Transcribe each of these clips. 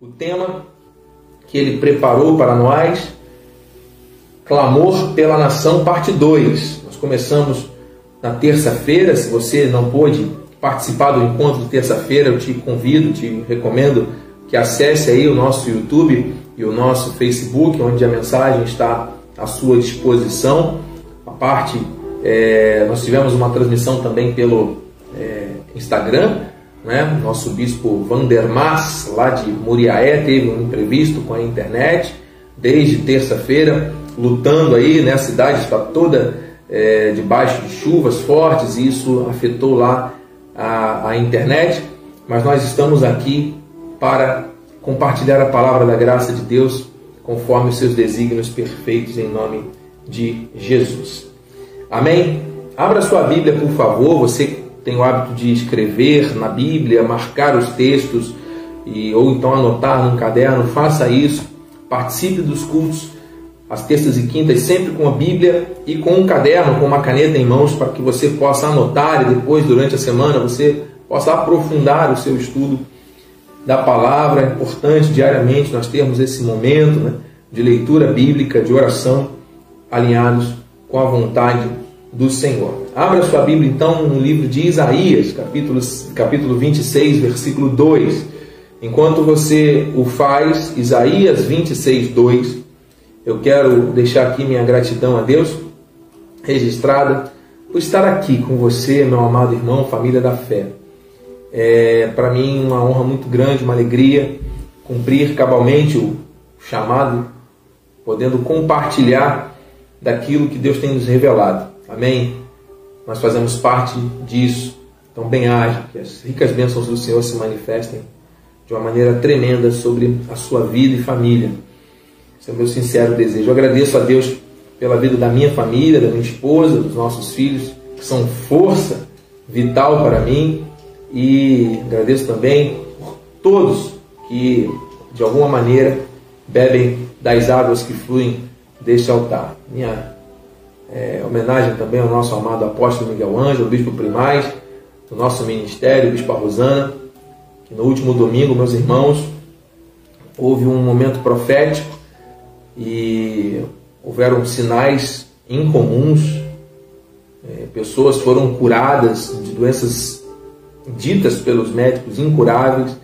o tema que ele preparou para nós, Clamor pela Nação, parte 2. Nós começamos na terça-feira. Se você não pôde participar do encontro de terça-feira, eu te convido, te recomendo que acesse aí o nosso YouTube e o nosso Facebook, onde a mensagem está à sua disposição. A parte, é, nós tivemos uma transmissão também pelo é, Instagram, né? Nosso bispo Vandermas, lá de Muriaé, teve um imprevisto com a internet desde terça-feira, lutando aí, né? A cidade está toda é, debaixo de chuvas fortes e isso afetou lá a, a internet, mas nós estamos aqui para compartilhar a palavra da graça de Deus conforme os seus desígnios perfeitos em nome de Jesus. Amém? Abra sua Bíblia, por favor, você tem o hábito de escrever na Bíblia, marcar os textos e ou então anotar num caderno, faça isso. Participe dos cultos às terças e quintas sempre com a Bíblia e com um caderno, com uma caneta em mãos para que você possa anotar e depois durante a semana você possa aprofundar o seu estudo da palavra. É importante diariamente nós termos esse momento né, de leitura bíblica, de oração, alinhados com a vontade do Senhor. Abra sua Bíblia então no livro de Isaías, capítulo, capítulo 26, versículo 2. Enquanto você o faz, Isaías 26, 2, eu quero deixar aqui minha gratidão a Deus registrada por estar aqui com você, meu amado irmão, família da fé. É para mim uma honra muito grande, uma alegria cumprir cabalmente o chamado, podendo compartilhar daquilo que Deus tem nos revelado. Amém? Nós fazemos parte disso. Então, bem-aja, que as ricas bênçãos do Senhor se manifestem de uma maneira tremenda sobre a sua vida e família. Esse é o meu sincero desejo. Eu agradeço a Deus pela vida da minha família, da minha esposa, dos nossos filhos, que são força vital para mim. E agradeço também por todos que, de alguma maneira, bebem das águas que fluem deste altar. Minha é, homenagem também ao nosso amado apóstolo Miguel Ângelo, bispo primaz do nosso ministério, bispo Rosana, que no último domingo, meus irmãos, houve um momento profético e houveram sinais incomuns, é, pessoas foram curadas de doenças ditas pelos médicos incuráveis.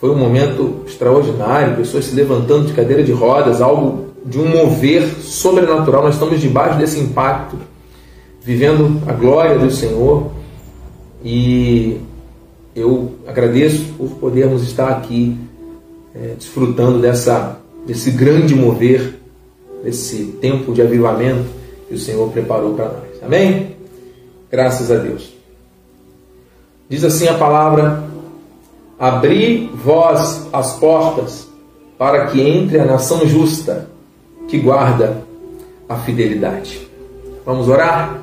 Foi um momento extraordinário, pessoas se levantando de cadeira de rodas, algo de um mover sobrenatural. Nós estamos debaixo desse impacto, vivendo a glória do Senhor. E eu agradeço por podermos estar aqui é, desfrutando dessa, desse grande mover, desse tempo de avivamento que o Senhor preparou para nós. Amém? Graças a Deus. Diz assim a palavra: Abri vós as portas para que entre a nação justa que guarda a fidelidade. Vamos orar?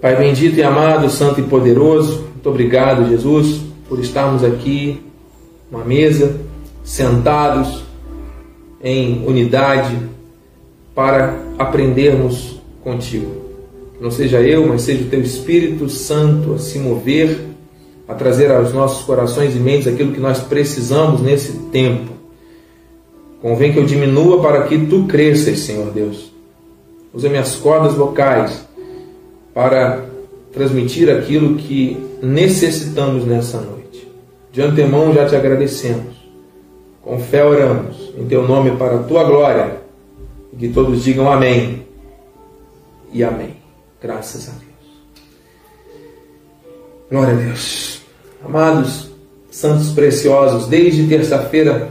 Pai bendito e amado, santo e poderoso, muito obrigado, Jesus, por estarmos aqui, uma mesa, sentados em unidade para aprendermos contigo. Não seja eu, mas seja o teu Espírito Santo a se mover, a trazer aos nossos corações e mentes aquilo que nós precisamos nesse tempo Convém que eu diminua para que tu cresças, Senhor Deus. Usa minhas cordas vocais para transmitir aquilo que necessitamos nessa noite. De antemão já te agradecemos. Com fé oramos em teu nome para a tua glória. E que todos digam amém e amém. Graças a Deus. Glória a Deus. Amados, santos preciosos, desde terça-feira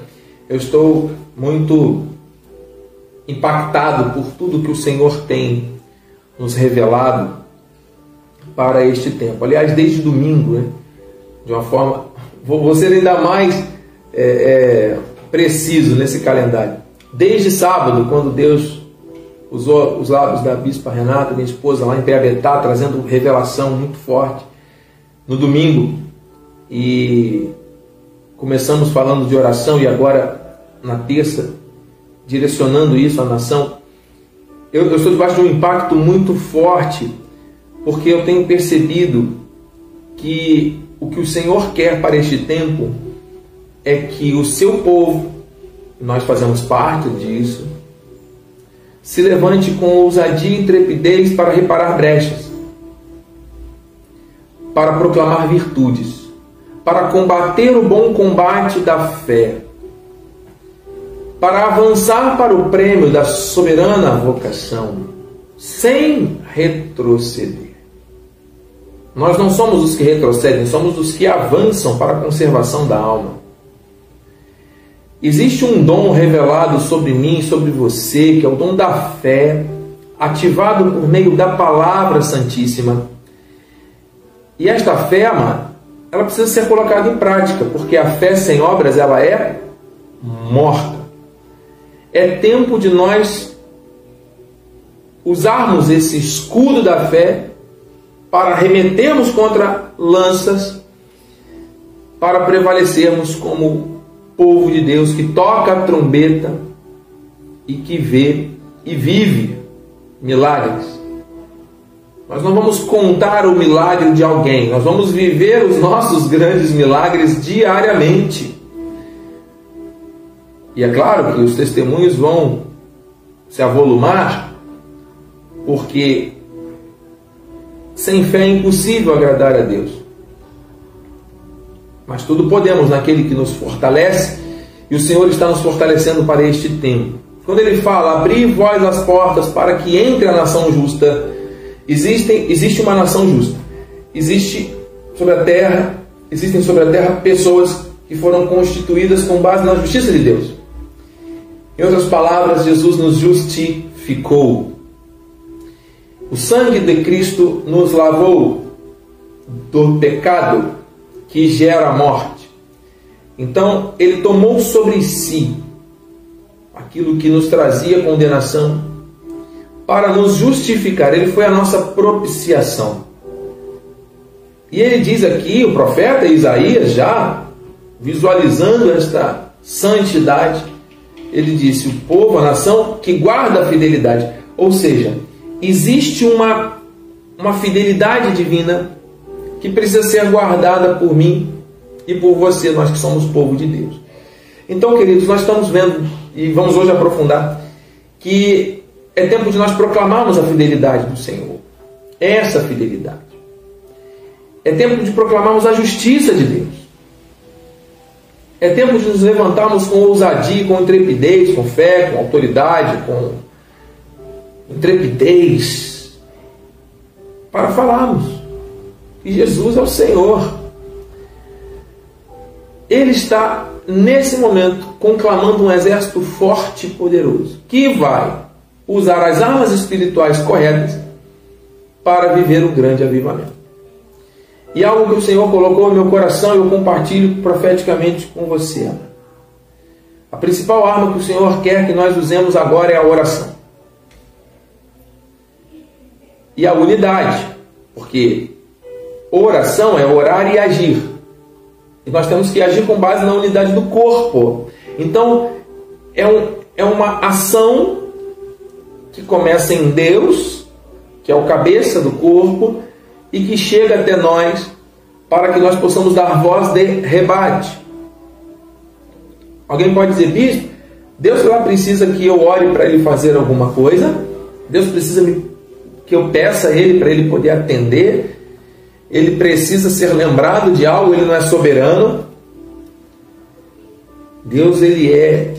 eu estou muito impactado por tudo que o Senhor tem nos revelado para este tempo. Aliás, desde domingo, né? de uma forma. Vou ser ainda mais é, é, preciso nesse calendário. Desde sábado, quando Deus usou os lábios da Bispa Renata, minha esposa, lá em Peabetá, trazendo revelação muito forte. No domingo, e começamos falando de oração, e agora na terça, direcionando isso à nação, eu, eu estou debaixo de um impacto muito forte, porque eu tenho percebido que o que o Senhor quer para este tempo é que o seu povo, nós fazemos parte disso, se levante com ousadia e intrepidez para reparar brechas, para proclamar virtudes, para combater o bom combate da fé, para avançar para o prêmio da soberana vocação, sem retroceder. Nós não somos os que retrocedem, somos os que avançam para a conservação da alma. Existe um dom revelado sobre mim sobre você, que é o dom da fé, ativado por meio da palavra santíssima. E esta fé, amado, ela precisa ser colocada em prática, porque a fé sem obras ela é morta. É tempo de nós usarmos esse escudo da fé para remetermos contra lanças, para prevalecermos como povo de Deus que toca a trombeta e que vê e vive milagres. Nós não vamos contar o milagre de alguém, nós vamos viver os nossos grandes milagres diariamente. E é claro que os testemunhos vão se avolumar, porque sem fé é impossível agradar a Deus. Mas tudo podemos naquele que nos fortalece, e o Senhor está nos fortalecendo para este tempo. Quando ele fala, abri vós as portas para que entre a nação justa, Existem, existe uma nação justa. Existe sobre a terra, existem sobre a terra pessoas que foram constituídas com base na justiça de Deus. Em outras palavras, Jesus nos justificou. O sangue de Cristo nos lavou do pecado que gera a morte. Então, ele tomou sobre si aquilo que nos trazia condenação para nos justificar. Ele foi a nossa propiciação. E ele diz aqui, o profeta Isaías, já visualizando esta santidade, ele disse: o povo, a nação que guarda a fidelidade. Ou seja, existe uma, uma fidelidade divina que precisa ser guardada por mim e por você, nós que somos povo de Deus. Então, queridos, nós estamos vendo, e vamos hoje aprofundar, que é tempo de nós proclamarmos a fidelidade do Senhor. Essa fidelidade. É tempo de proclamarmos a justiça de Deus. É tempo de nos levantarmos com ousadia, com intrepidez, com fé, com autoridade, com intrepidez, para falarmos que Jesus é o Senhor. Ele está, nesse momento, conclamando um exército forte e poderoso, que vai usar as armas espirituais corretas para viver um grande avivamento. E algo que o Senhor colocou no meu coração, eu compartilho profeticamente com você. A principal arma que o Senhor quer que nós usemos agora é a oração. E a unidade, porque oração é orar e agir. E nós temos que agir com base na unidade do corpo. Então, é, um, é uma ação que começa em Deus, que é o cabeça do corpo, e que chega até nós para que nós possamos dar voz de rebate. Alguém pode dizer, bispo, Deus lá precisa que eu ore para ele fazer alguma coisa? Deus precisa que eu peça a ele para ele poder atender? Ele precisa ser lembrado de algo, ele não é soberano? Deus ele é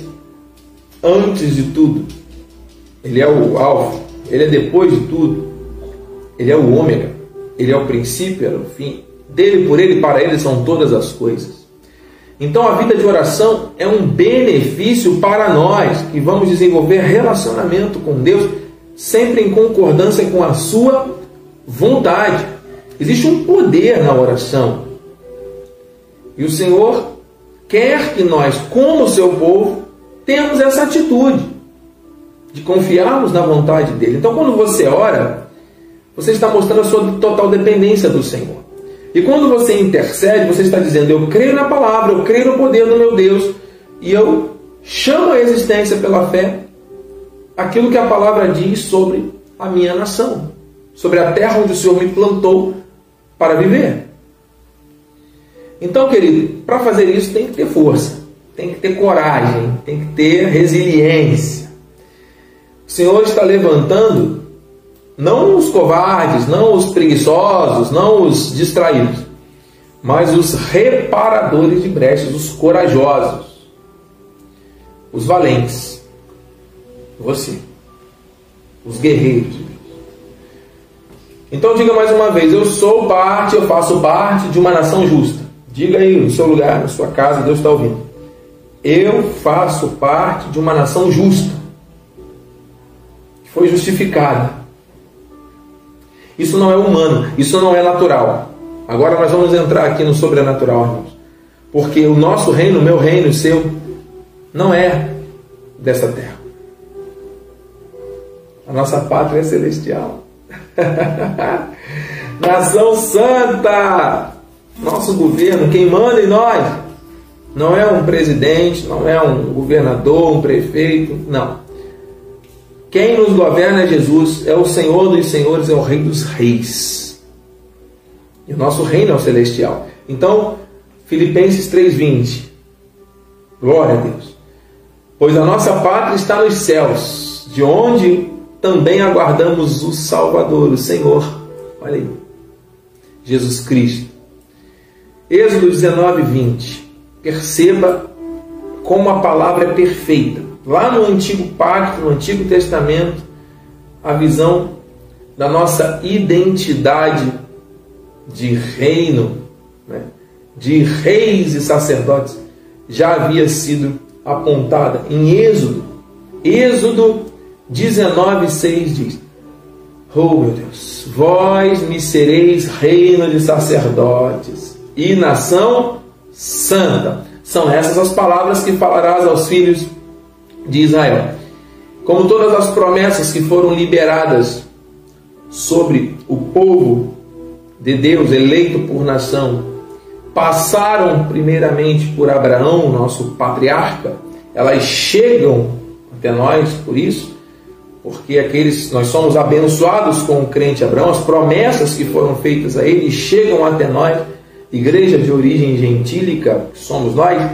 antes de tudo ele é o alfa, ele é depois de tudo, ele é o ômega, ele é o princípio, é o fim. Dele, por ele, para ele são todas as coisas. Então a vida de oração é um benefício para nós que vamos desenvolver relacionamento com Deus sempre em concordância com a sua vontade. Existe um poder na oração. E o Senhor quer que nós, como seu povo, tenhamos essa atitude de confiarmos na vontade dele. Então, quando você ora, você está mostrando a sua total dependência do Senhor. E quando você intercede, você está dizendo: Eu creio na palavra, eu creio no poder do meu Deus, e eu chamo a existência pela fé aquilo que a palavra diz sobre a minha nação, sobre a terra onde o Senhor me plantou para viver. Então, querido, para fazer isso tem que ter força, tem que ter coragem, tem que ter resiliência. O Senhor está levantando não os covardes, não os preguiçosos, não os distraídos, mas os reparadores de brechas, os corajosos, os valentes. Você, os guerreiros. Então diga mais uma vez: eu sou parte, eu faço parte de uma nação justa. Diga aí no seu lugar, na sua casa, Deus está ouvindo. Eu faço parte de uma nação justa, que foi justificada. Isso não é humano, isso não é natural. Agora nós vamos entrar aqui no sobrenatural, irmãos. Porque o nosso reino, o meu reino, o seu, não é dessa terra. A nossa pátria é celestial. Nação Santa! Nosso governo, quem manda em nós, não é um presidente, não é um governador, um prefeito, não. Quem nos governa é Jesus, é o Senhor dos senhores, é o Rei dos reis. E o nosso reino é o celestial. Então, Filipenses 3,20. Glória a Deus. Pois a nossa pátria está nos céus, de onde também aguardamos o Salvador, o Senhor. Olha aí. Jesus Cristo. Êxodo 19, 20. Perceba como a palavra é perfeita. Lá no Antigo Pacto, no Antigo Testamento, a visão da nossa identidade de reino, né, de reis e sacerdotes, já havia sido apontada em Êxodo. Êxodo 19,6 diz: Oh meu Deus, vós me sereis reino de sacerdotes e nação santa. São essas as palavras que falarás aos filhos de Israel. Como todas as promessas que foram liberadas sobre o povo de Deus, eleito por nação, passaram primeiramente por Abraão, nosso patriarca, elas chegam até nós por isso, porque aqueles nós somos abençoados com o crente Abraão, as promessas que foram feitas a ele chegam até nós, igreja de origem gentílica, que somos nós.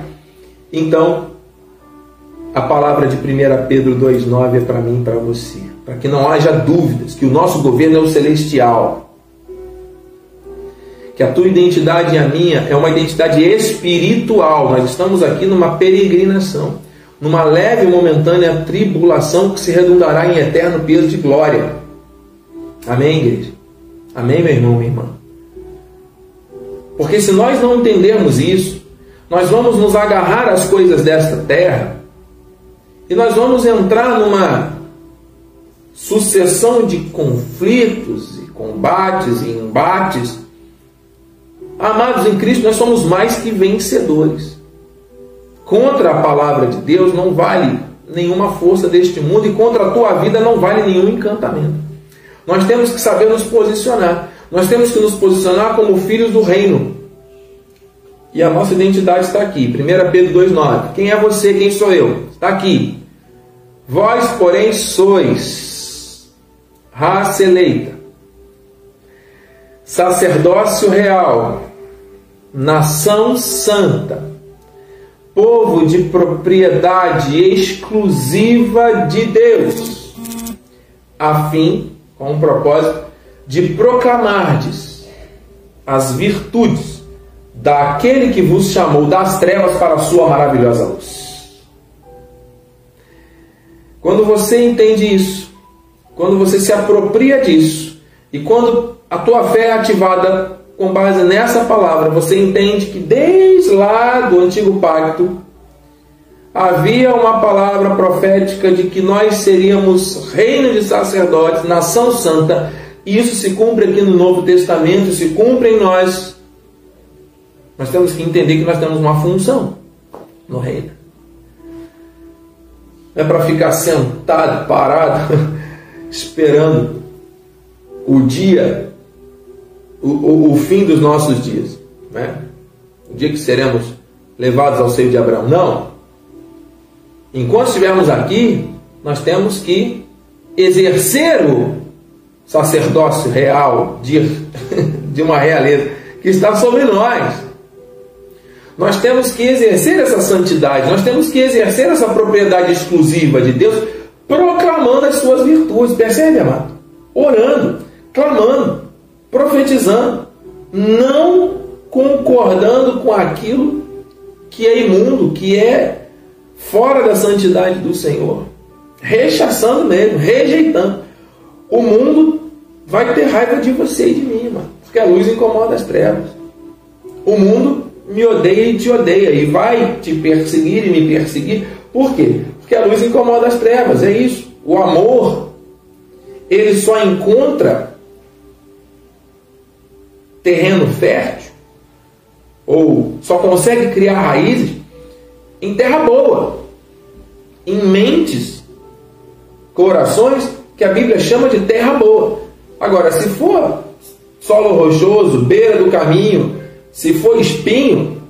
Então, a palavra de 1 Pedro 2,9 é para mim e para você, para que não haja dúvidas que o nosso governo é o celestial. Que a tua identidade e a minha é uma identidade espiritual. Nós estamos aqui numa peregrinação numa leve e momentânea tribulação que se redundará em eterno peso de glória. Amém, igreja? Amém, meu irmão, minha irmã? Porque se nós não entendermos isso, nós vamos nos agarrar às coisas desta terra e nós vamos entrar numa sucessão de conflitos e combates e embates. Amados em Cristo, nós somos mais que vencedores contra a palavra de Deus não vale nenhuma força deste mundo e contra a tua vida não vale nenhum encantamento. Nós temos que saber nos posicionar. Nós temos que nos posicionar como filhos do reino. E a nossa identidade está aqui. 1 Pedro 2,9. Quem é você? Quem sou eu? Está aqui. Vós, porém, sois raça eleita, sacerdócio real, nação santa povo de propriedade exclusiva de Deus, a fim, com o propósito, de proclamardes as virtudes daquele que vos chamou das trevas para a sua maravilhosa luz. Quando você entende isso, quando você se apropria disso, e quando a tua fé é ativada com base nessa palavra, você entende que desde lá do antigo pacto havia uma palavra profética de que nós seríamos reino de sacerdotes, nação santa, isso se cumpre aqui no Novo Testamento, se cumpre em nós. Nós temos que entender que nós temos uma função no reino. Não é para ficar sentado, parado, esperando o dia o, o, o fim dos nossos dias, né? o dia que seremos levados ao seio de Abraão. Não. Enquanto estivermos aqui, nós temos que exercer o sacerdócio real de, de uma realeza que está sobre nós. Nós temos que exercer essa santidade, nós temos que exercer essa propriedade exclusiva de Deus, proclamando as suas virtudes. Percebe, amado? Orando, clamando, profetizando, não concordando com aquilo que é imundo, que é fora da santidade do Senhor. Rechaçando mesmo, rejeitando. O mundo vai ter raiva de você e de mim, mano, porque a luz incomoda as trevas. O mundo me odeia e te odeia, e vai te perseguir e me perseguir. Por quê? Porque a luz incomoda as trevas, é isso. O amor, ele só encontra terreno fértil, ou só consegue criar raízes em terra boa, em mentes, corações que a Bíblia chama de terra boa. Agora, se for solo rochoso, beira do caminho, se for espinho,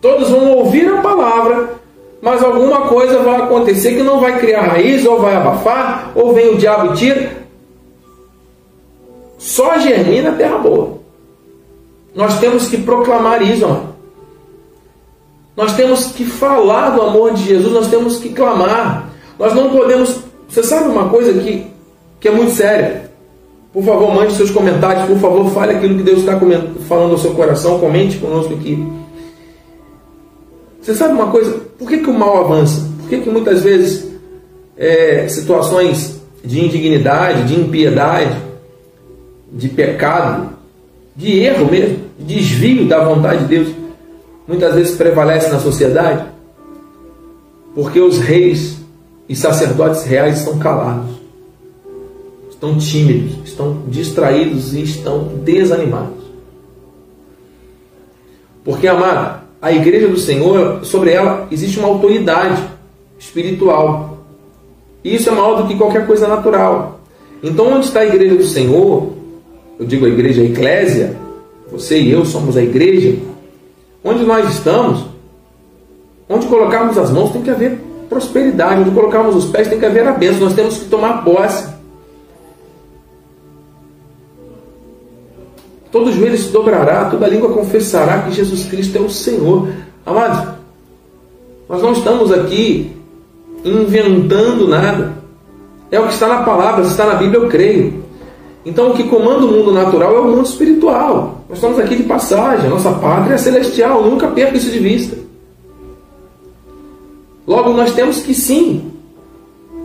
todos vão ouvir a palavra, mas alguma coisa vai acontecer que não vai criar raiz, ou vai abafar, ou vem o diabo e tira. Só germina a terra boa. Nós temos que proclamar isso, amado. Nós temos que falar do amor de Jesus, nós temos que clamar. Nós não podemos. Você sabe uma coisa que, que é muito séria? Por favor, mande seus comentários, por favor, fale aquilo que Deus está falando ao seu coração, comente conosco aqui. Você sabe uma coisa? Por que, que o mal avança? Por que, que muitas vezes é, situações de indignidade, de impiedade, de pecado, de erro mesmo, de desvio da vontade de Deus, muitas vezes prevalece na sociedade? Porque os reis e sacerdotes reais estão calados estão tímidos, estão distraídos e estão desanimados. Porque, amado, a igreja do Senhor, sobre ela existe uma autoridade espiritual. E isso é maior do que qualquer coisa natural. Então, onde está a igreja do Senhor, eu digo a igreja, a eclésia, você e eu somos a igreja, onde nós estamos, onde colocarmos as mãos tem que haver prosperidade, onde colocarmos os pés tem que haver a bênção, nós temos que tomar posse. Todo joelho se dobrará, toda língua confessará que Jesus Cristo é o Senhor. Amados, nós não estamos aqui inventando nada. É o que está na palavra, se está na Bíblia, eu creio. Então, o que comanda o mundo natural é o mundo espiritual. Nós estamos aqui de passagem, a nossa pátria é celestial, nunca perca isso de vista. Logo, nós temos que sim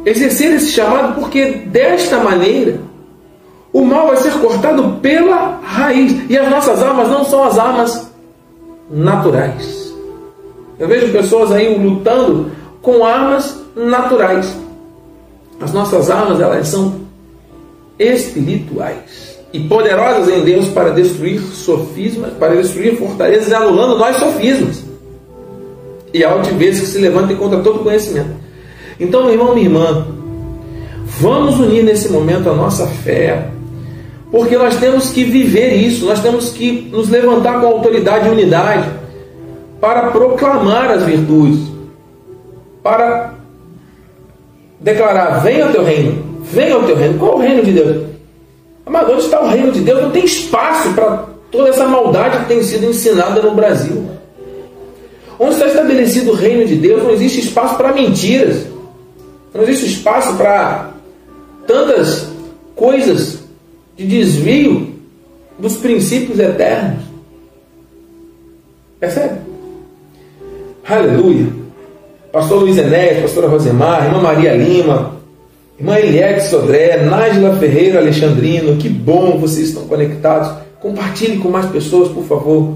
exercer esse chamado, porque desta maneira o mal vai ser cortado pela raiz. E as nossas armas não são as armas naturais. Eu vejo pessoas aí lutando com armas naturais. As nossas armas, elas são espirituais e poderosas em Deus para destruir sofismas, para destruir fortalezas, anulando nós sofismas e altivez que se levantem contra todo conhecimento. Então, meu irmão, minha irmã, vamos unir nesse momento a nossa fé, porque nós temos que viver isso, nós temos que nos levantar com autoridade e unidade para proclamar as virtudes, para declarar: venha o teu reino, venha o teu reino. Qual é o reino de Deus? Amado, onde está o reino de Deus? Não tem espaço para toda essa maldade que tem sido ensinada no Brasil. Onde está estabelecido o reino de Deus, não existe espaço para mentiras, não existe espaço para tantas coisas de desvio dos princípios eternos. Percebe? Aleluia. Pastor Luiz Enéas, pastora Rosemar, irmã Maria Lima, irmã Eliette Sodré, Nájila Ferreira Alexandrino, que bom vocês estão conectados. Compartilhe com mais pessoas, por favor.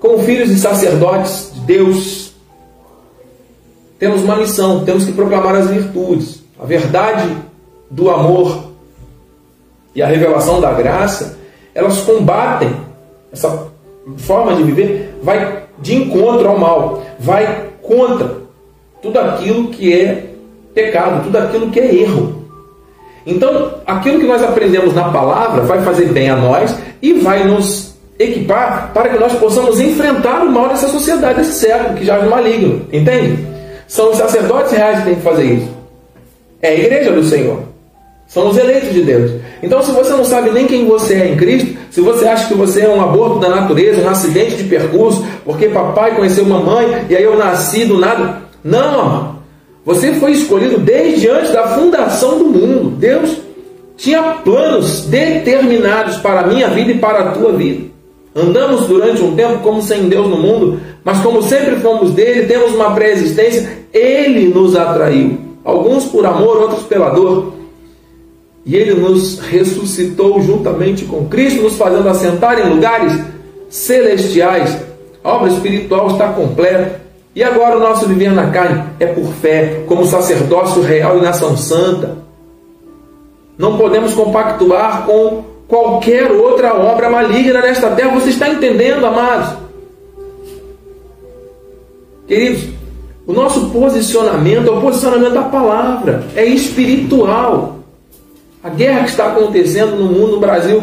Como filhos e sacerdotes de Deus, temos uma missão, temos que proclamar as virtudes, a verdade do amor e a revelação da graça, elas combatem essa forma de viver, vai de encontro ao mal, vai contra tudo aquilo que é pecado, tudo aquilo que é erro. Então, aquilo que nós aprendemos na palavra vai fazer bem a nós e vai nos equipar para que nós possamos enfrentar o mal dessa sociedade, desse século que já é maligno. Entende? São os sacerdotes reais que têm que fazer isso. É a igreja do Senhor. São os eleitos de Deus. Então, se você não sabe nem quem você é em Cristo, se você acha que você é um aborto da natureza, um acidente de percurso, porque papai conheceu mamãe e aí eu nasci do nada. Não. Você foi escolhido desde antes da fundação do mundo. Deus tinha planos determinados para a minha vida e para a tua vida. Andamos durante um tempo como sem Deus no mundo, mas como sempre fomos dele, temos uma pré-existência, ele nos atraiu. Alguns por amor, outros pela dor. E ele nos ressuscitou juntamente com Cristo, nos fazendo assentar em lugares celestiais. A obra espiritual está completa. E agora o nosso viver na carne é por fé, como sacerdócio real e nação santa. Não podemos compactuar com qualquer outra obra maligna nesta terra. Você está entendendo, amados? Queridos, o nosso posicionamento é o posicionamento da palavra, é espiritual. A guerra que está acontecendo no mundo, no Brasil,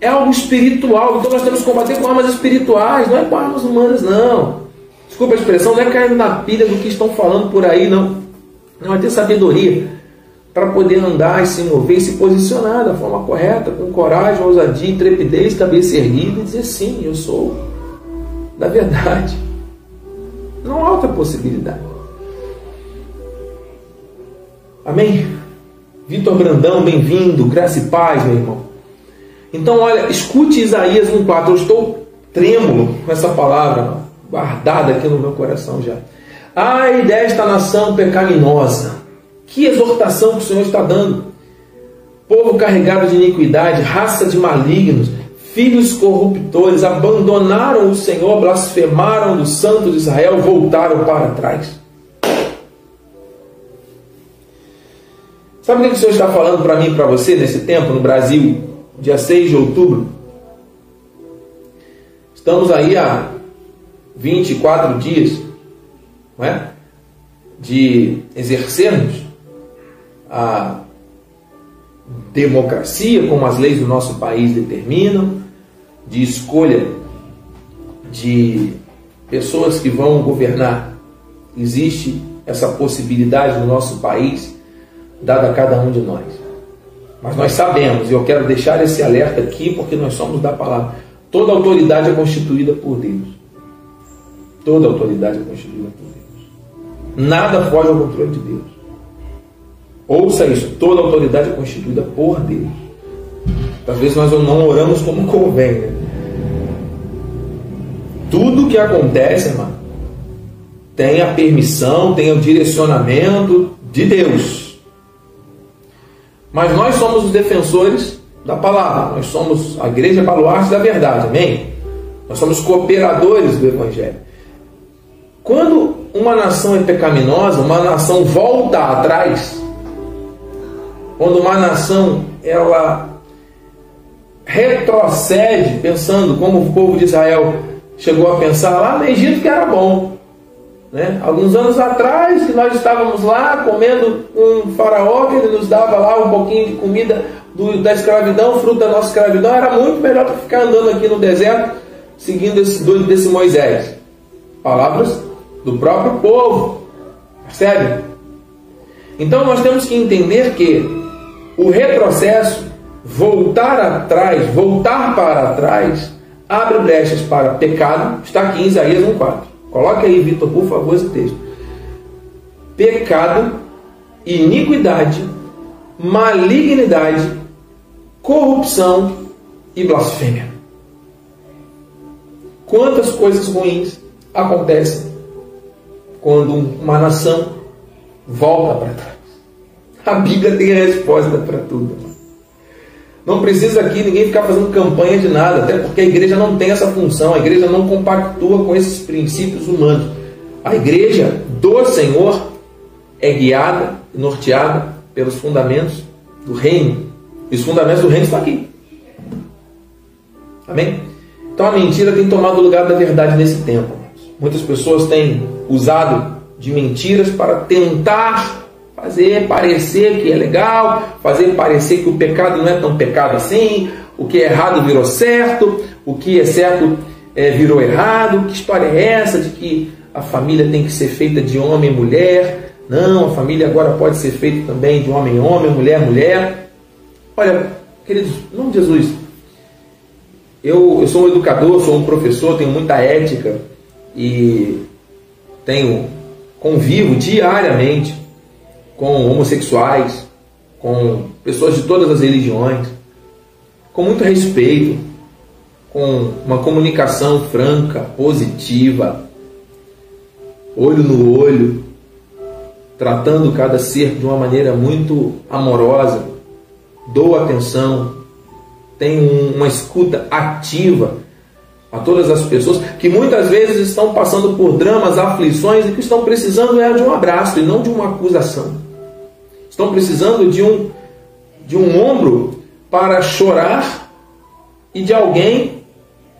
é algo espiritual. Então nós temos que combater com armas espirituais, não é com armas humanas, não. Desculpa a expressão, não é caindo na pilha do que estão falando por aí, não. Não é ter sabedoria para poder andar e se mover e se posicionar da forma correta, com coragem, ousadia, intrepidez, cabeça erguida e dizer sim, eu sou da verdade. Não há outra possibilidade. Amém? Vitor Brandão, bem-vindo, graça e paz, meu irmão. Então, olha, escute Isaías 1,4. Eu estou trêmulo com essa palavra guardada aqui no meu coração já. Ai desta nação pecaminosa. Que exortação que o Senhor está dando. Povo carregado de iniquidade, raça de malignos, filhos corruptores, abandonaram o Senhor, blasfemaram do Santo de Israel, voltaram para trás. Sabe o que o Senhor está falando para mim e para você nesse tempo, no Brasil, dia 6 de outubro? Estamos aí há 24 dias não é? de exercermos a democracia, como as leis do nosso país determinam, de escolha de pessoas que vão governar. Existe essa possibilidade no nosso país dada a cada um de nós. Mas nós sabemos, e eu quero deixar esse alerta aqui porque nós somos da palavra. Toda autoridade é constituída por Deus. Toda autoridade é constituída por Deus. Nada foge ao controle de Deus. Ouça isso, toda autoridade é constituída por Deus. Às vezes nós não oramos como convém. Né? Tudo que acontece, irmão, tem a permissão, tem o direcionamento de Deus. Mas nós somos os defensores da palavra, nós somos a igreja baluarte da verdade, amém? Nós somos cooperadores do Evangelho. Quando uma nação é pecaminosa, uma nação volta atrás, quando uma nação ela retrocede, pensando como o povo de Israel chegou a pensar lá no Egito que era bom, né? Alguns anos atrás, que nós estávamos lá comendo um faraó que ele nos dava lá um pouquinho de comida do, da escravidão, fruto da nossa escravidão, era muito melhor que ficar andando aqui no deserto seguindo esse doido desse Moisés. Palavras do próprio povo. Percebe? Então nós temos que entender que o retrocesso, voltar atrás, voltar para trás, abre brechas para pecado, está aqui em Isaías 1,4. Coloque aí, Vitor, por favor, esse texto. Pecado, iniquidade, malignidade, corrupção e blasfêmia. Quantas coisas ruins acontecem quando uma nação volta para trás? A Bíblia tem a resposta para tudo. Não precisa aqui ninguém ficar fazendo campanha de nada, até porque a igreja não tem essa função, a igreja não compactua com esses princípios humanos. A igreja do Senhor é guiada, norteada pelos fundamentos do reino. E os fundamentos do reino estão aqui. Amém? Então a mentira tem tomado o lugar da verdade nesse tempo. Muitas pessoas têm usado de mentiras para tentar fazer parecer que é legal, fazer parecer que o pecado não é tão pecado assim, o que é errado virou certo, o que é certo é, virou errado. Que história é essa de que a família tem que ser feita de homem e mulher? Não, a família agora pode ser feita também de homem homem, mulher mulher. Olha, queridos, em nome de Jesus, eu, eu sou um educador, sou um professor, tenho muita ética e tenho convivo diariamente com homossexuais, com pessoas de todas as religiões, com muito respeito, com uma comunicação franca, positiva, olho no olho, tratando cada ser de uma maneira muito amorosa, dou atenção, tenho uma escuta ativa a todas as pessoas que muitas vezes estão passando por dramas, aflições e que estão precisando é de um abraço e não de uma acusação. Estão precisando de um de um ombro para chorar e de alguém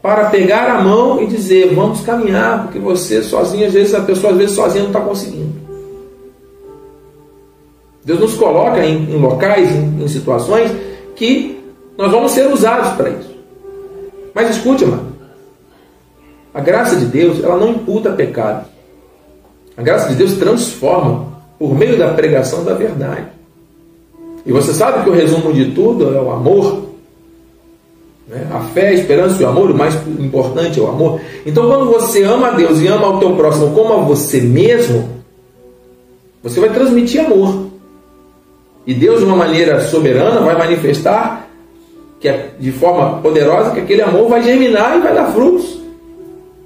para pegar a mão e dizer: "Vamos caminhar", porque você sozinho às vezes a pessoa às vezes sozinha não está conseguindo. Deus nos coloca em, em locais, em, em situações que nós vamos ser usados para isso. Mas escute, mano. A graça de Deus, ela não imputa pecado. A graça de Deus transforma por meio da pregação da verdade. E você sabe que o resumo de tudo é o amor. Né? A fé, a esperança e o amor, o mais importante é o amor. Então, quando você ama a Deus e ama o teu próximo como a você mesmo, você vai transmitir amor. E Deus, de uma maneira soberana, vai manifestar que é de forma poderosa que aquele amor vai germinar e vai dar frutos.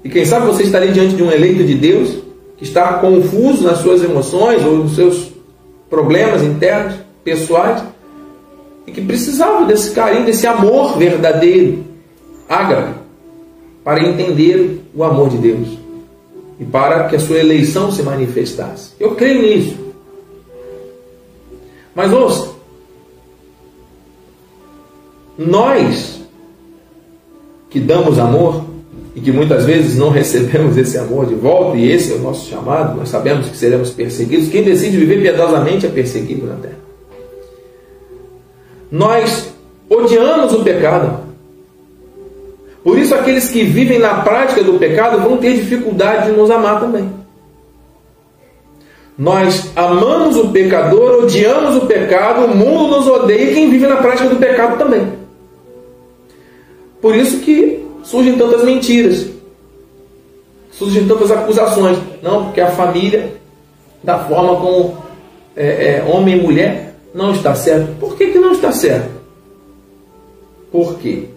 E quem sabe você estaria diante de um eleito de Deus está confuso nas suas emoções ou nos seus problemas internos, pessoais, e que precisava desse carinho, desse amor verdadeiro, ágape, para entender o amor de Deus e para que a sua eleição se manifestasse. Eu creio nisso. Mas ouça, nós que damos amor e que muitas vezes não recebemos esse amor de volta, e esse é o nosso chamado, nós sabemos que seremos perseguidos. Quem decide viver piedosamente é perseguido na terra. Nós odiamos o pecado. Por isso, aqueles que vivem na prática do pecado vão ter dificuldade de nos amar também. Nós amamos o pecador, odiamos o pecado, o mundo nos odeia e quem vive na prática do pecado também. Por isso que surgem tantas mentiras, surgem tantas acusações. Não, porque a família, da forma como é, é, homem e mulher, não está certo. Por que, que não está certo? Porque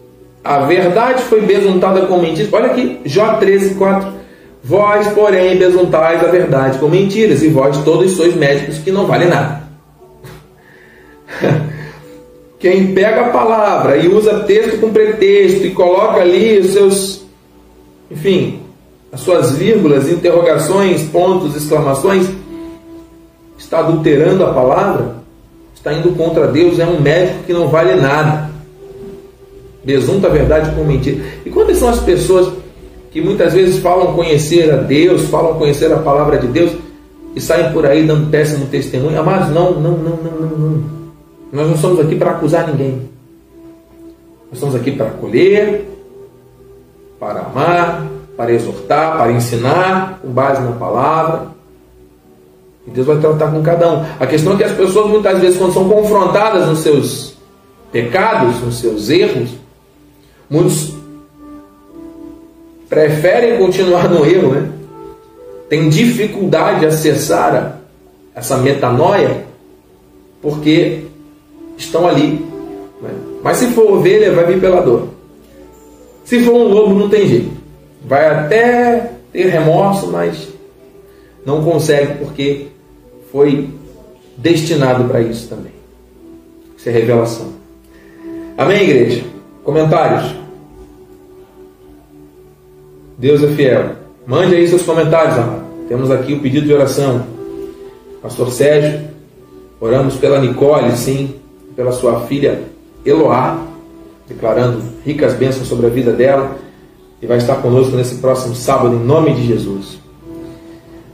a verdade foi besuntada com mentiras. Olha aqui, Jó 13, 4. Vós, porém, besuntais a verdade com mentiras, e vós todos sois médicos que não valem nada. Quem pega a palavra e usa texto com pretexto e coloca ali os seus, enfim, as suas vírgulas, interrogações, pontos, exclamações, está adulterando a palavra, está indo contra Deus, é um médico que não vale nada. Besunta a verdade com mentira. E quantas são as pessoas que muitas vezes falam conhecer a Deus, falam conhecer a palavra de Deus e saem por aí dando péssimo testemunho. Amados, não, não, não, não, não, não. Nós não estamos aqui para acusar ninguém. Nós estamos aqui para acolher, para amar, para exortar, para ensinar, com base na palavra. E Deus vai tratar com cada um. A questão é que as pessoas muitas vezes, quando são confrontadas nos seus pecados, nos seus erros, muitos preferem continuar no erro, né? Tem dificuldade de acessar essa metanoia porque estão ali. Né? Mas se for ovelha, vai vir pela dor. Se for um lobo, não tem jeito. Vai até ter remorso, mas não consegue porque foi destinado para isso também. Isso é revelação. Amém, igreja? Comentários? Deus é fiel. Mande aí seus comentários. Temos aqui o pedido de oração. Pastor Sérgio, oramos pela Nicole, sim, pela sua filha Eloá, declarando ricas bênçãos sobre a vida dela e vai estar conosco nesse próximo sábado, em nome de Jesus.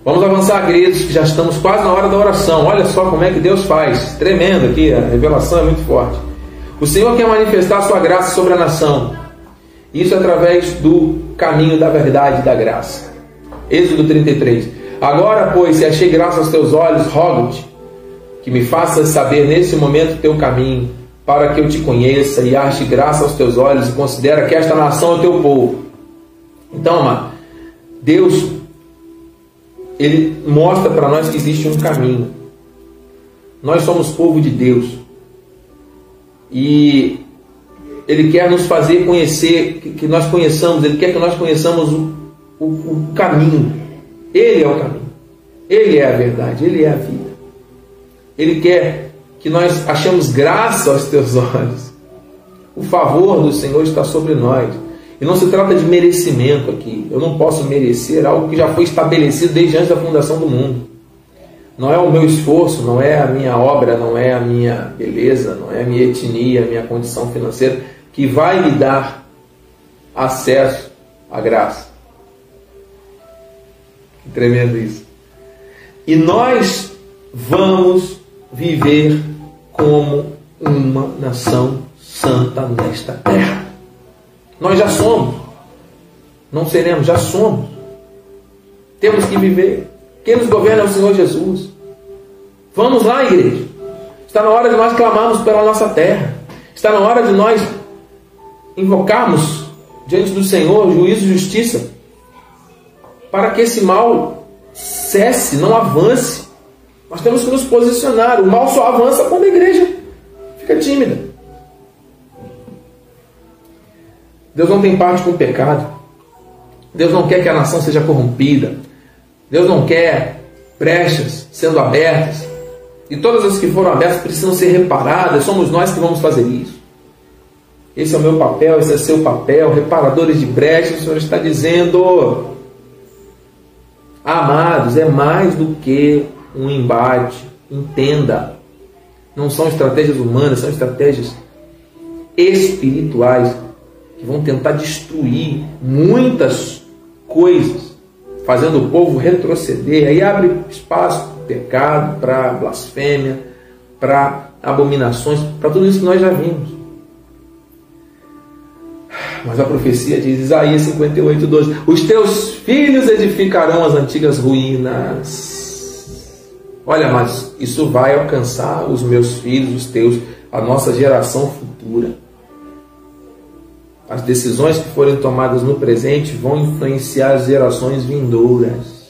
Vamos avançar, queridos, que já estamos quase na hora da oração. Olha só como é que Deus faz. Tremendo aqui, a revelação é muito forte. O Senhor quer manifestar sua graça sobre a nação. Isso através do caminho da verdade e da graça. Êxodo 33. Agora, pois, se achei graça aos teus olhos, rogo-te que me faças saber nesse momento teu caminho, para que eu te conheça e ache graça aos teus olhos e considera que esta nação é teu povo. Então, amado, Deus ele mostra para nós que existe um caminho. Nós somos povo de Deus. E ele quer nos fazer conhecer, que nós conheçamos, ele quer que nós conheçamos o, o, o caminho. Ele é o caminho. Ele é a verdade, ele é a vida. Ele quer que nós achemos graça aos teus olhos. O favor do Senhor está sobre nós. E não se trata de merecimento aqui. Eu não posso merecer algo que já foi estabelecido desde antes da fundação do mundo. Não é o meu esforço, não é a minha obra, não é a minha beleza, não é a minha etnia, a minha condição financeira que vai me dar acesso à graça. Que tremendo isso. E nós vamos viver como uma nação santa nesta terra. Nós já somos. Não seremos, já somos. Temos que viver. Quem nos governa é o Senhor Jesus. Vamos lá, igreja. Está na hora de nós clamarmos pela nossa terra. Está na hora de nós invocarmos diante do Senhor juízo e justiça para que esse mal cesse, não avance. Nós temos que nos posicionar. O mal só avança quando a igreja fica tímida. Deus não tem parte com o pecado. Deus não quer que a nação seja corrompida. Deus não quer brechas sendo abertas. E todas as que foram abertas precisam ser reparadas. Somos nós que vamos fazer isso. Esse é o meu papel, esse é seu papel. Reparadores de brechas, o Senhor está dizendo. Amados, é mais do que um embate. Entenda. Não são estratégias humanas, são estratégias espirituais que vão tentar destruir muitas coisas, fazendo o povo retroceder. Aí abre espaço para pecado, para blasfêmia, para abominações, para tudo isso que nós já vimos. Mas a profecia diz, Isaías 58, 12: Os teus filhos edificarão as antigas ruínas Olha, mas isso vai alcançar os meus filhos, os teus, a nossa geração futura. As decisões que forem tomadas no presente vão influenciar as gerações vindouras.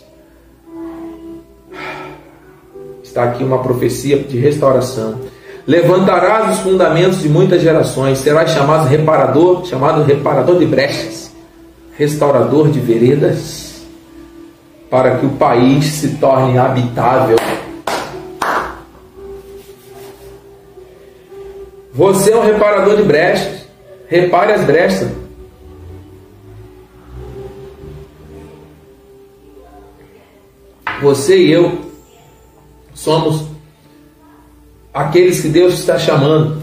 Está aqui uma profecia de restauração. Levantarás os fundamentos de muitas gerações, serás chamado reparador, chamado reparador de brechas, restaurador de veredas, para que o país se torne habitável Você é um reparador de brechas. Repare as brechas. Você e eu somos aqueles que Deus está chamando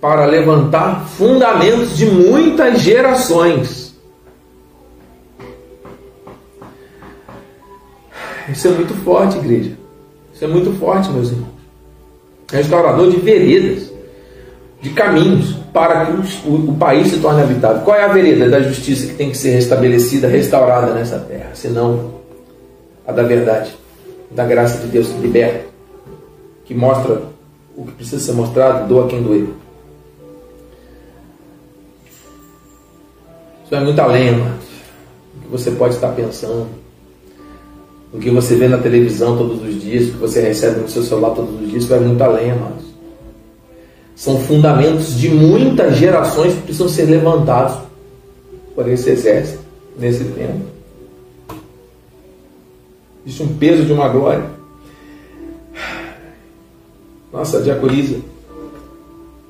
para levantar fundamentos de muitas gerações. Isso é muito forte, igreja. Isso é muito forte, meus irmãos restaurador de veredas, de caminhos, para que o, o, país se torne habitável. Qual é a vereda da justiça que tem que ser restabelecida, restaurada nessa terra, senão a da verdade, da graça de Deus que liberta, que mostra o que precisa ser mostrado, doa quem doer. Isso é muito além, mano, do que você pode estar pensando o que você vê na televisão todos os dias, o que você recebe no seu celular todos os dias, vai muito além, amados. São fundamentos de muitas gerações que precisam ser levantados por esse exército nesse tempo. Existe um peso de uma glória. Nossa diaconisa,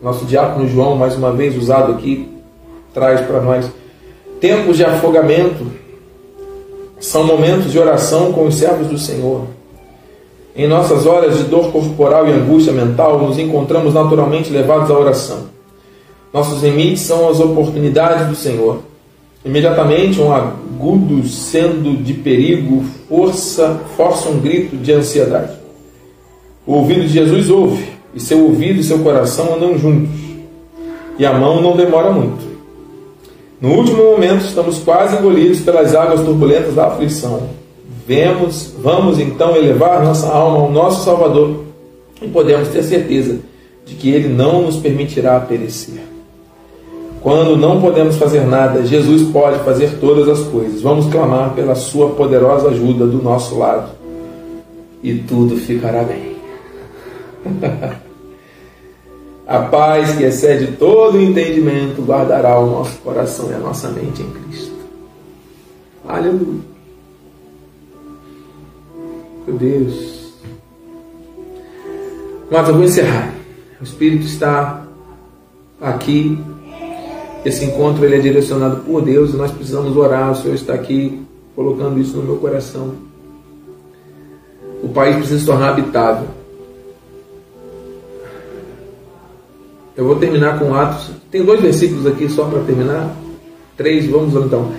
nosso diácono João, mais uma vez usado aqui, traz para nós tempos de afogamento são momentos de oração com os servos do Senhor. Em nossas horas de dor corporal e angústia mental, nos encontramos naturalmente levados à oração. Nossos limites são as oportunidades do Senhor. Imediatamente, um agudo sendo de perigo força, força um grito de ansiedade. O ouvido de Jesus ouve, e seu ouvido e seu coração andam juntos. E a mão não demora muito. No último momento, estamos quase engolidos pelas águas turbulentas da aflição. Vemos, vamos então elevar nossa alma ao nosso Salvador e podemos ter certeza de que Ele não nos permitirá perecer. Quando não podemos fazer nada, Jesus pode fazer todas as coisas. Vamos clamar pela Sua poderosa ajuda do nosso lado e tudo ficará bem. a paz que excede todo o entendimento guardará o nosso coração e a nossa mente em Cristo. Aleluia. Meu Deus. Mas eu vou encerrar. O Espírito está aqui. Esse encontro ele é direcionado por Deus e nós precisamos orar. O Senhor está aqui colocando isso no meu coração. O país precisa se tornar habitável. Eu vou terminar com Atos. Tem dois versículos aqui só para terminar. Três, vamos então.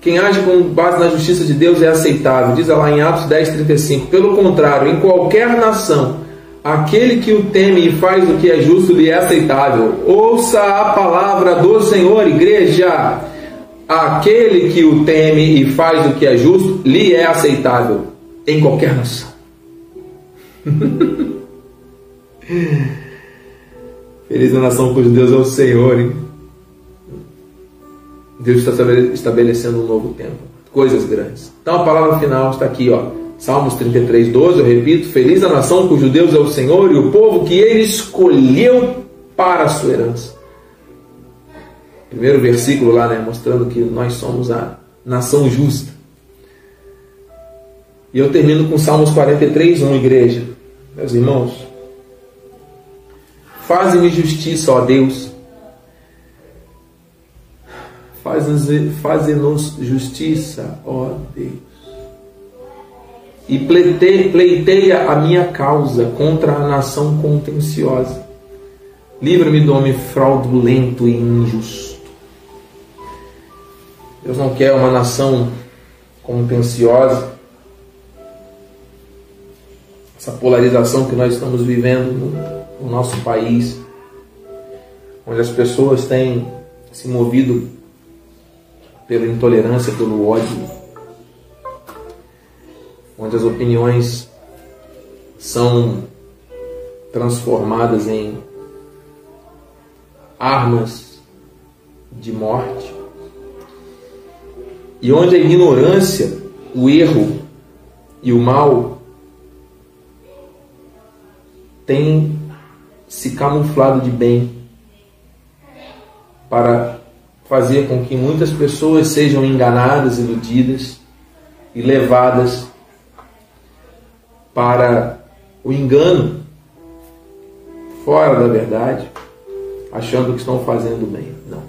Quem age com base na justiça de Deus é aceitável. Diz lá em Atos 10, 35. Pelo contrário, em qualquer nação, aquele que o teme e faz o que é justo lhe é aceitável. Ouça a palavra do Senhor, igreja. Aquele que o teme e faz o que é justo lhe é aceitável em qualquer nação. Feliz a nação cujo Deus é o Senhor, hein? Deus está estabelecendo um novo tempo, coisas grandes. Então a palavra final está aqui, ó. Salmos 33, 12, eu repito: Feliz a nação cujo Deus é o Senhor e o povo que ele escolheu para a sua herança. Primeiro versículo lá, né, mostrando que nós somos a nação justa. E eu termino com Salmos 43, 1, igreja. Meus irmãos, faze-me justiça, ó Deus. Faze-nos justiça, ó Deus. E pleiteia a minha causa contra a nação contenciosa. Livra-me do homem fraudulento e injusto. Deus não quer uma nação contenciosa essa polarização que nós estamos vivendo no, no nosso país, onde as pessoas têm se movido pela intolerância, pelo ódio, onde as opiniões são transformadas em armas de morte, e onde a ignorância, o erro e o mal tem se camuflado de bem para fazer com que muitas pessoas sejam enganadas, iludidas e levadas para o engano fora da verdade, achando que estão fazendo bem. Não.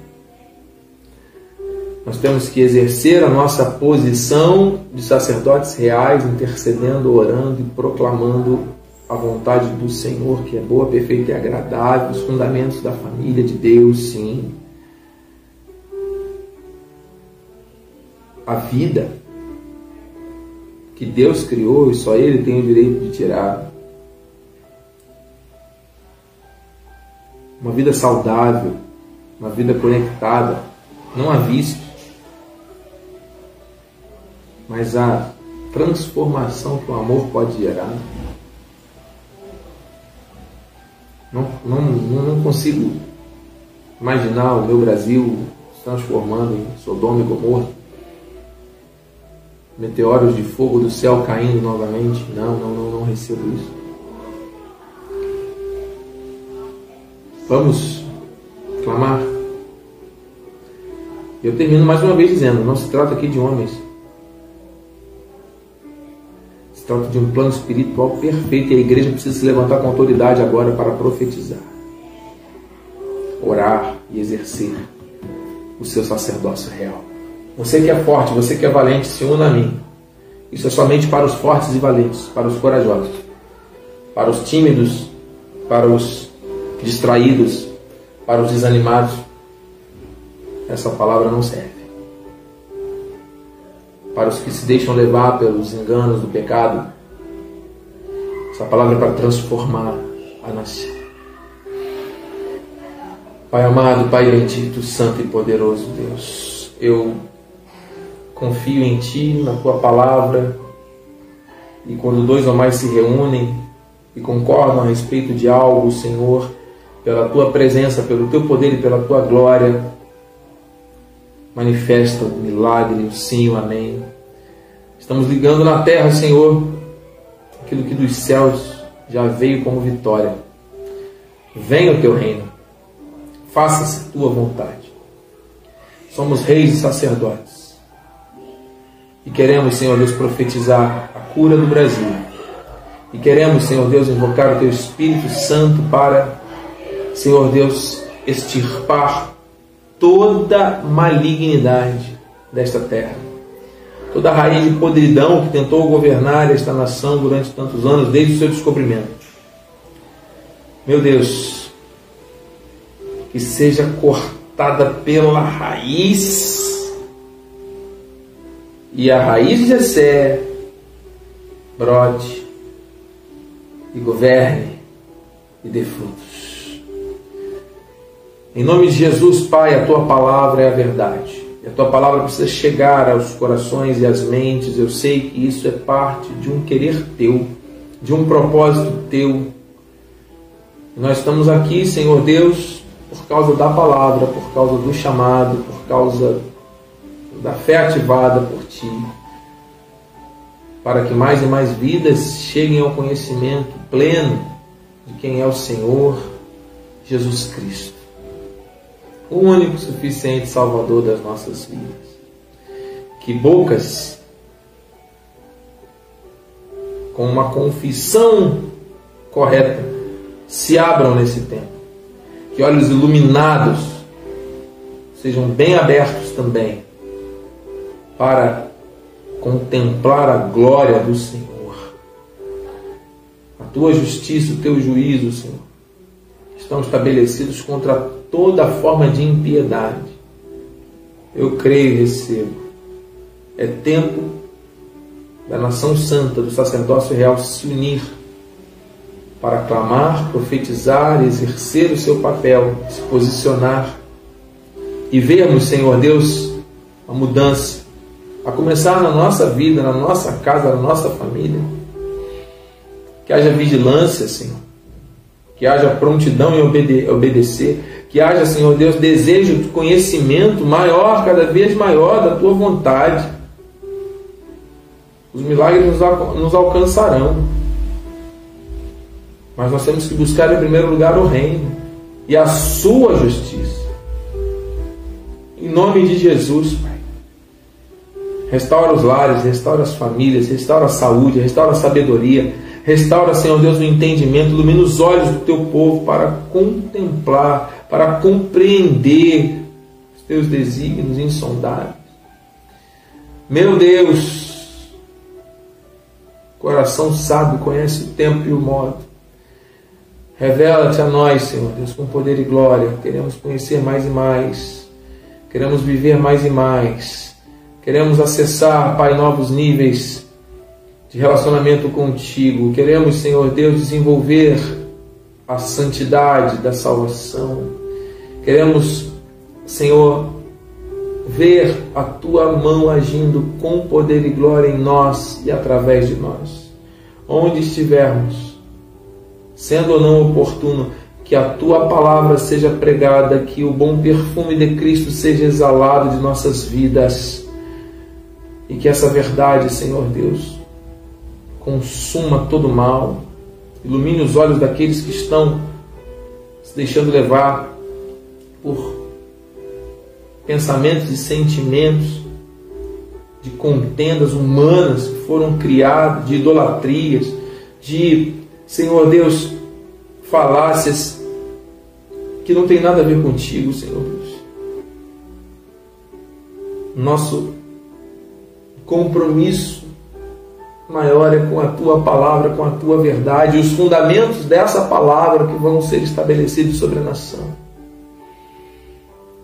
Nós temos que exercer a nossa posição de sacerdotes reais, intercedendo, orando e proclamando a vontade do Senhor, que é boa, perfeita e agradável, os fundamentos da família de Deus, sim. A vida que Deus criou e só Ele tem o direito de tirar. Uma vida saudável, uma vida conectada, não a vista, mas a transformação que o amor pode gerar. Não, não, não consigo imaginar o meu Brasil se transformando em Sodoma e Gomorra. Meteoros de fogo do céu caindo novamente. Não, não, não, não recebo isso. Vamos clamar. Eu termino mais uma vez dizendo: não se trata aqui de homens, se trata de um plano espiritual perfeito e a igreja precisa se levantar com autoridade agora para profetizar, orar e exercer o seu sacerdócio real. Você que é forte, você que é valente, se una a mim. Isso é somente para os fortes e valentes, para os corajosos, para os tímidos, para os distraídos, para os desanimados. Essa palavra não serve para os que se deixam levar pelos enganos do pecado. Essa palavra é para transformar a nação. Pai amado, Pai bendito, santo e poderoso Deus, eu confio em Ti, na Tua palavra, e quando dois ou mais se reúnem e concordam a respeito de algo, Senhor, pela tua presença, pelo teu poder e pela tua glória. Manifesta o milagre, o sim, o amém. Estamos ligando na terra, Senhor, aquilo que dos céus já veio como vitória. Venha o teu reino, faça-se tua vontade. Somos reis e sacerdotes. E queremos, Senhor Deus, profetizar a cura do Brasil. E queremos, Senhor Deus, invocar o teu Espírito Santo para, Senhor Deus, extirpar toda malignidade desta terra. Toda raiz de podridão que tentou governar esta nação durante tantos anos, desde o seu descobrimento. Meu Deus, que seja cortada pela raiz e a raiz de Jessé brote e governe e dê frutos. Em nome de Jesus, Pai, a tua palavra é a verdade. E a tua palavra precisa chegar aos corações e às mentes. Eu sei que isso é parte de um querer teu, de um propósito teu nós estamos aqui, Senhor Deus, por causa da palavra, por causa do chamado, por causa da fé ativada por Ti, para que mais e mais vidas cheguem ao conhecimento pleno de quem é o Senhor Jesus Cristo, o único suficiente Salvador das nossas vidas. Que bocas com uma confissão correta se abram nesse tempo. Que olhos iluminados sejam bem abertos também para contemplar a glória do Senhor. A tua justiça, o teu juízo, Senhor, estão estabelecidos contra toda forma de impiedade. Eu creio e recebo. É tempo da nação santa, do sacerdócio real se unir para clamar, profetizar, exercer o seu papel, se posicionar e vermos, Senhor Deus, a mudança, a começar na nossa vida, na nossa casa, na nossa família. Que haja vigilância, Senhor. Que haja prontidão em obede obedecer. Que haja, Senhor Deus, desejo de conhecimento maior, cada vez maior da tua vontade. Os milagres nos, al nos alcançarão. Mas nós temos que buscar em primeiro lugar o reino e a sua justiça. Em nome de Jesus, Pai. Restaura os lares, restaura as famílias, restaura a saúde, restaura a sabedoria, restaura, Senhor Deus, o entendimento, ilumina os olhos do teu povo para contemplar, para compreender os teus desígnios insondáveis. Meu Deus, coração sábio conhece o tempo e o modo. Revela-te a nós, Senhor Deus, com poder e glória. Queremos conhecer mais e mais. Queremos viver mais e mais. Queremos acessar, Pai, novos níveis de relacionamento contigo. Queremos, Senhor Deus, desenvolver a santidade da salvação. Queremos, Senhor, ver a tua mão agindo com poder e glória em nós e através de nós. Onde estivermos, sendo ou não oportuno, que a tua palavra seja pregada, que o bom perfume de Cristo seja exalado de nossas vidas e que essa verdade, Senhor Deus, consuma todo o mal, ilumine os olhos daqueles que estão se deixando levar por pensamentos e sentimentos de contendas humanas que foram criadas, de idolatrias, de Senhor Deus, falácias que não tem nada a ver contigo, Senhor Deus. Nosso compromisso maior é com a tua palavra, com a tua verdade, os fundamentos dessa palavra que vão ser estabelecidos sobre a nação.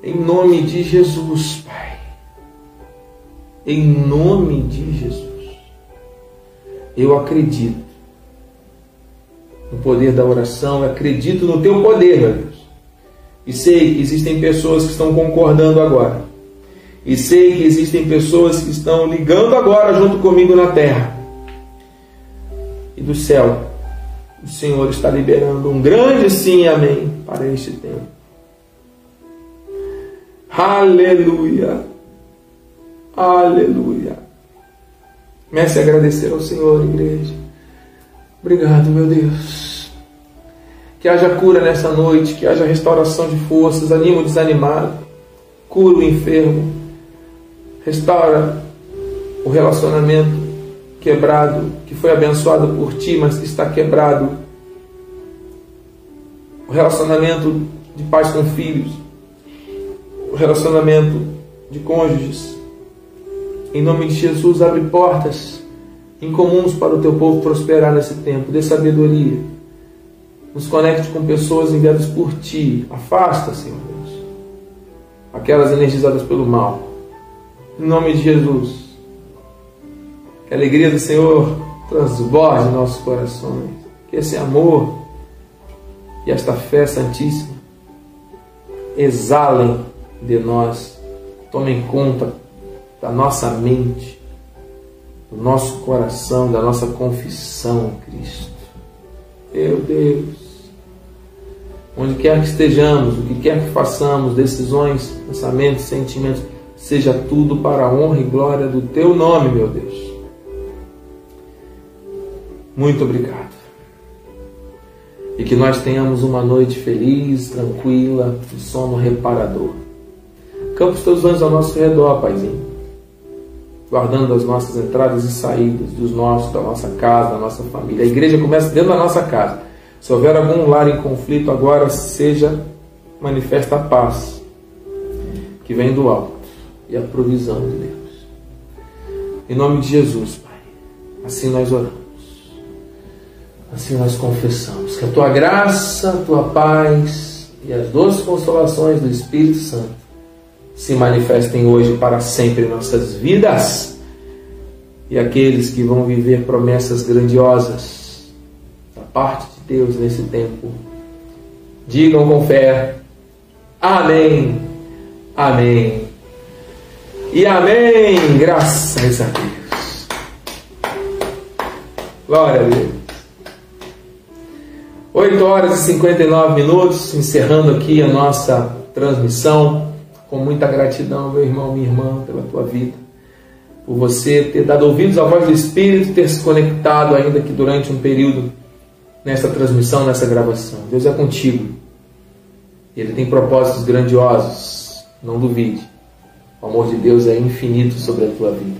Em nome de Jesus, Pai. Em nome de Jesus. Eu acredito no poder da oração, acredito no teu poder, meu Deus. E sei que existem pessoas que estão concordando agora. E sei que existem pessoas que estão ligando agora junto comigo na terra. E do céu o Senhor está liberando um grande sim, amém, para este tempo. Aleluia. Aleluia. Comece a agradecer ao Senhor, igreja. Obrigado, meu Deus. Que haja cura nessa noite, que haja restauração de forças, anima o desanimado, cura o enfermo, restaura o relacionamento quebrado, que foi abençoado por ti, mas que está quebrado. O relacionamento de pais com filhos, o relacionamento de cônjuges. Em nome de Jesus, abre portas incomuns para o teu povo prosperar nesse tempo. Dê sabedoria. Nos conecte com pessoas enviadas por ti. Afasta, Senhor Deus, aquelas energizadas pelo mal. Em nome de Jesus. Que a alegria do Senhor transborde nossos corações. Que esse amor e esta fé santíssima exalem de nós, tomem conta da nossa mente, do nosso coração, da nossa confissão em Cristo. Meu Deus, onde quer que estejamos, o que quer que façamos, decisões, pensamentos, sentimentos, seja tudo para a honra e glória do Teu nome, meu Deus. Muito obrigado. E que nós tenhamos uma noite feliz, tranquila, de sono reparador. Campa os teus anjos ao nosso redor, Paizinho. Guardando as nossas entradas e saídas, dos nossos, da nossa casa, da nossa família. A igreja começa dentro da nossa casa. Se houver algum lar em conflito, agora seja manifesta a paz que vem do alto e a provisão de Deus. Em nome de Jesus, Pai. Assim nós oramos. Assim nós confessamos que a tua graça, a tua paz e as doces consolações do Espírito Santo se manifestem hoje para sempre em nossas vidas. E aqueles que vão viver promessas grandiosas da parte de Deus nesse tempo, digam com fé: Amém, Amém e Amém. Graças a Deus. Glória a Deus. 8 horas e 59 minutos, encerrando aqui a nossa transmissão. Com muita gratidão, meu irmão, minha irmã, pela tua vida. Por você ter dado ouvidos à voz do Espírito, ter se conectado ainda que durante um período nessa transmissão, nessa gravação. Deus é contigo. Ele tem propósitos grandiosos. Não duvide. O amor de Deus é infinito sobre a tua vida.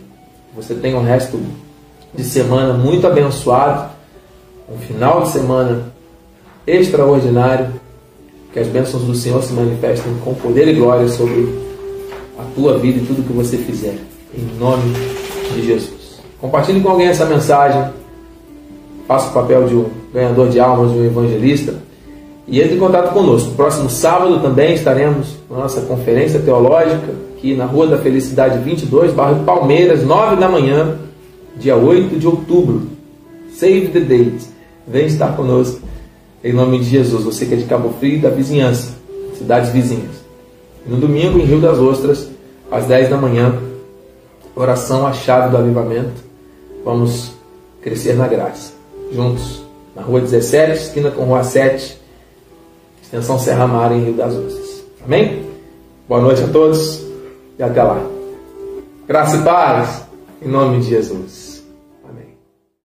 Você tem um resto de semana muito abençoado, um final de semana extraordinário. Que as bênçãos do Senhor se manifestem com poder e glória sobre a tua vida e tudo que você fizer. Em nome de Jesus. Compartilhe com alguém essa mensagem. Faça o papel de um ganhador de almas, de um evangelista. E entre em contato conosco. Próximo sábado também estaremos na nossa conferência teológica, aqui na Rua da Felicidade 22, bairro Palmeiras, 9 da manhã, dia 8 de outubro. Save the date. Vem estar conosco em nome de Jesus, você que é de Cabo Frio e da vizinhança, cidades vizinhas. no domingo, em Rio das Ostras, às 10 da manhã, oração a chave do avivamento. Vamos crescer na graça. Juntos, na rua 17, esquina com rua 7, extensão Serra Mar, em Rio das Ostras. Amém? Boa noite a todos e até lá. Graça e paz, em nome de Jesus.